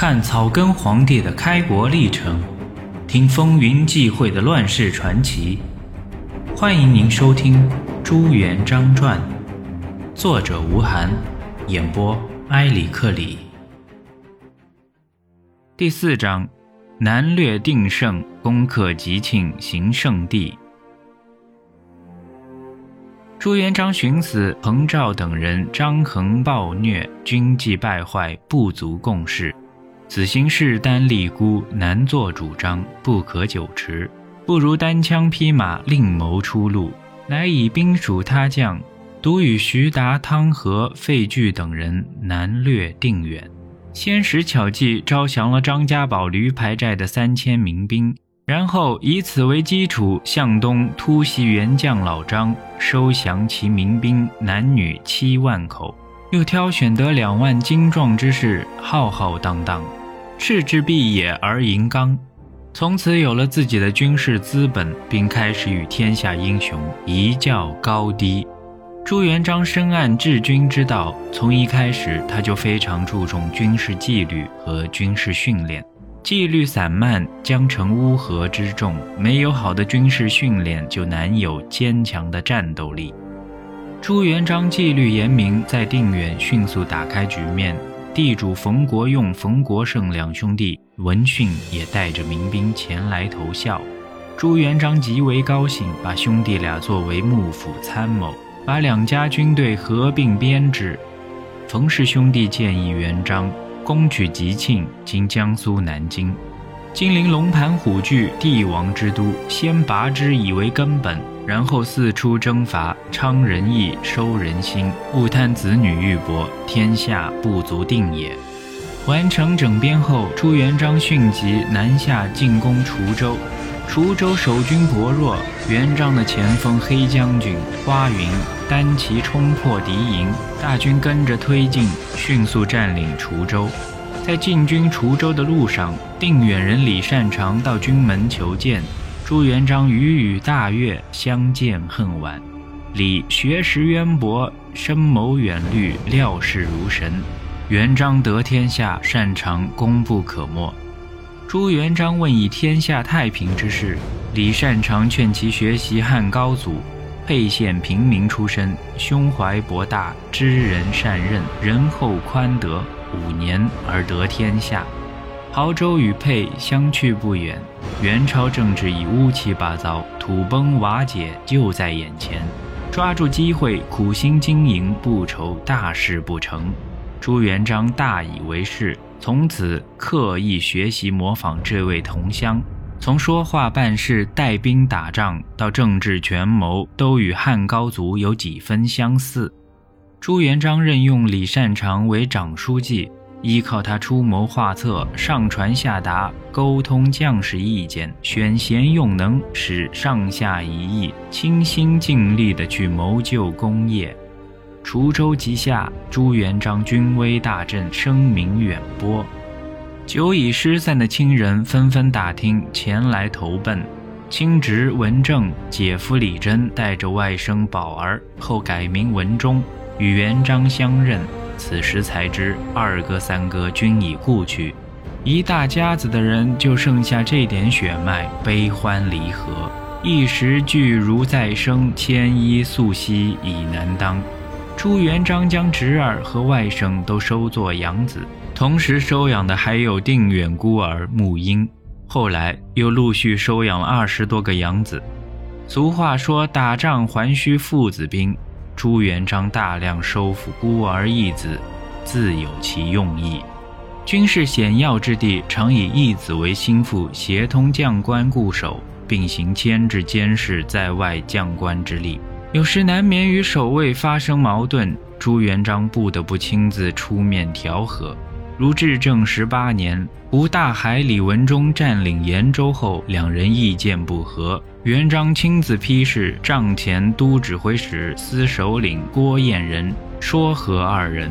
看草根皇帝的开国历程，听风云际会的乱世传奇。欢迎您收听《朱元璋传》，作者吴晗，演播埃里克里。第四章：南略定胜，攻克吉庆，行圣地。朱元璋寻死，彭照等人张衡暴虐，军纪败坏，不足共事。此行势单力孤，难做主张，不可久持。不如单枪匹马，另谋出路。乃以兵属他将，独与徐达、汤和、费聚等人南略定远。先使巧计招降了张家堡驴牌寨的三千民兵。然后以此为基础，向东突袭元将老张，收降其民兵男女七万口，又挑选得两万精壮之士，浩浩荡荡，赤之必野而银刚，从此有了自己的军事资本，并开始与天下英雄一较高低。朱元璋深谙治军之道，从一开始他就非常注重军事纪律和军事训练。纪律散漫，将成乌合之众。没有好的军事训练，就难有坚强的战斗力。朱元璋纪律严明，在定远迅速打开局面。地主冯国用、冯国胜两兄弟闻讯，也带着民兵前来投效。朱元璋极为高兴，把兄弟俩作为幕府参谋，把两家军队合并编制。冯氏兄弟建议元璋。攻取吉庆（今江苏南京），金陵龙盘虎踞，帝王之都，先拔之以为根本，然后四处征伐，昌人意，收人心，勿贪子女玉帛，天下不足定也。完成整编后，朱元璋迅即南下进攻滁州。滁州守军薄弱，元璋的前锋黑将军花云单骑冲破敌营，大军跟着推进，迅速占领滁州。在进军滁州的路上，定远人李善长到军门求见，朱元璋语语大悦，相见恨晚。李学识渊博，深谋远虑，料事如神。元璋得天下，擅长功不可没。朱元璋问以天下太平之事，李善长劝其学习汉高祖，沛县平民出身，胸怀博大，知人善任，仁厚宽德，五年而得天下。亳州与沛相去不远，元朝政治已乌七八糟，土崩瓦解就在眼前，抓住机会，苦心经营，不愁大事不成。朱元璋大以为是。从此刻意学习模仿这位同乡，从说话办事、带兵打仗到政治权谋，都与汉高祖有几分相似。朱元璋任用李善长为长书记，依靠他出谋划策、上传下达、沟通将士意见、选贤用能，使上下一意，倾心尽力地去谋救功业。滁州即下，朱元璋军威大振，声名远播。久已失散的亲人纷纷打听，前来投奔。亲侄文正、姐夫李真带着外甥宝儿（后改名文忠）与元璋相认。此时才知二哥三哥均已故去，一大家子的人就剩下这点血脉，悲欢离合，一时俱如再生，千衣素兮已难当。朱元璋将侄儿和外甥都收作养子，同时收养的还有定远孤儿穆英。后来又陆续收养了二十多个养子。俗话说：“打仗还需父子兵。”朱元璋大量收复孤儿义子，自有其用意。军事险要之地，常以义子为心腹，协同将官固守，并行牵制监视在外将官之力。有时难免与守卫发生矛盾，朱元璋不得不亲自出面调和。如至正十八年，吴大海李文忠占领延州后，两人意见不合，元璋亲自批示帐前都指挥使司首领郭彦仁，说和二人。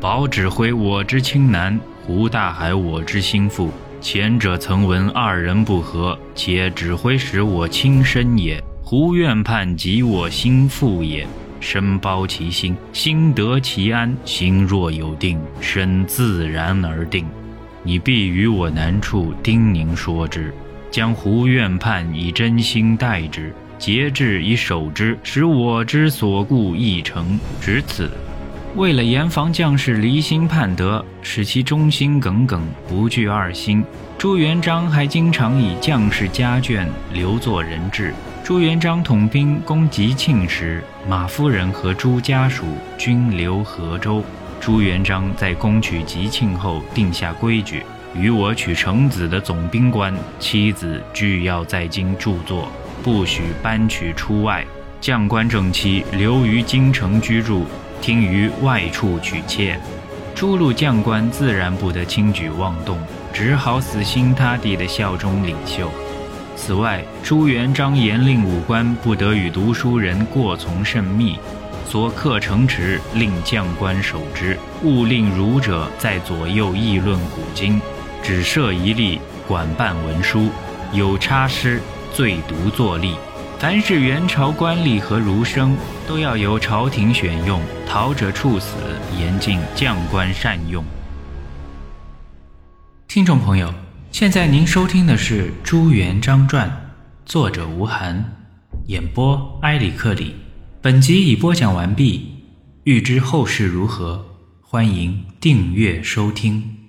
保指挥我之亲男，吴大海我之心腹。前者曾闻二人不和，且指挥使我亲身也。胡愿判即我心腹也，身包其心，心得其安。心若有定，身自然而定。你必于我难处叮咛说之，将胡愿盼以真心待之，节制以守之，使我之所顾亦成。只此。为了严防将士离心叛德，使其忠心耿耿，不惧二心，朱元璋还经常以将士家眷留作人质。朱元璋统兵攻吉庆时，马夫人和朱家属均留河州。朱元璋在攻取吉庆后，定下规矩：与我取成子的总兵官妻子俱要在京著作，不许搬取出外。将官正妻留于京城居住。听于外处娶妾，诸路将官自然不得轻举妄动，只好死心塌地的效忠领袖。此外，朱元璋严令武官不得与读书人过从甚密，所刻城池令将官守之，勿令儒者在左右议论古今，只设一例管办文书，有差失，罪独作吏。凡是元朝官吏和儒生，都要由朝廷选用，逃者处死，严禁将官善用。听众朋友，现在您收听的是《朱元璋传》，作者吴晗，演播埃里克里。本集已播讲完毕，欲知后事如何，欢迎订阅收听。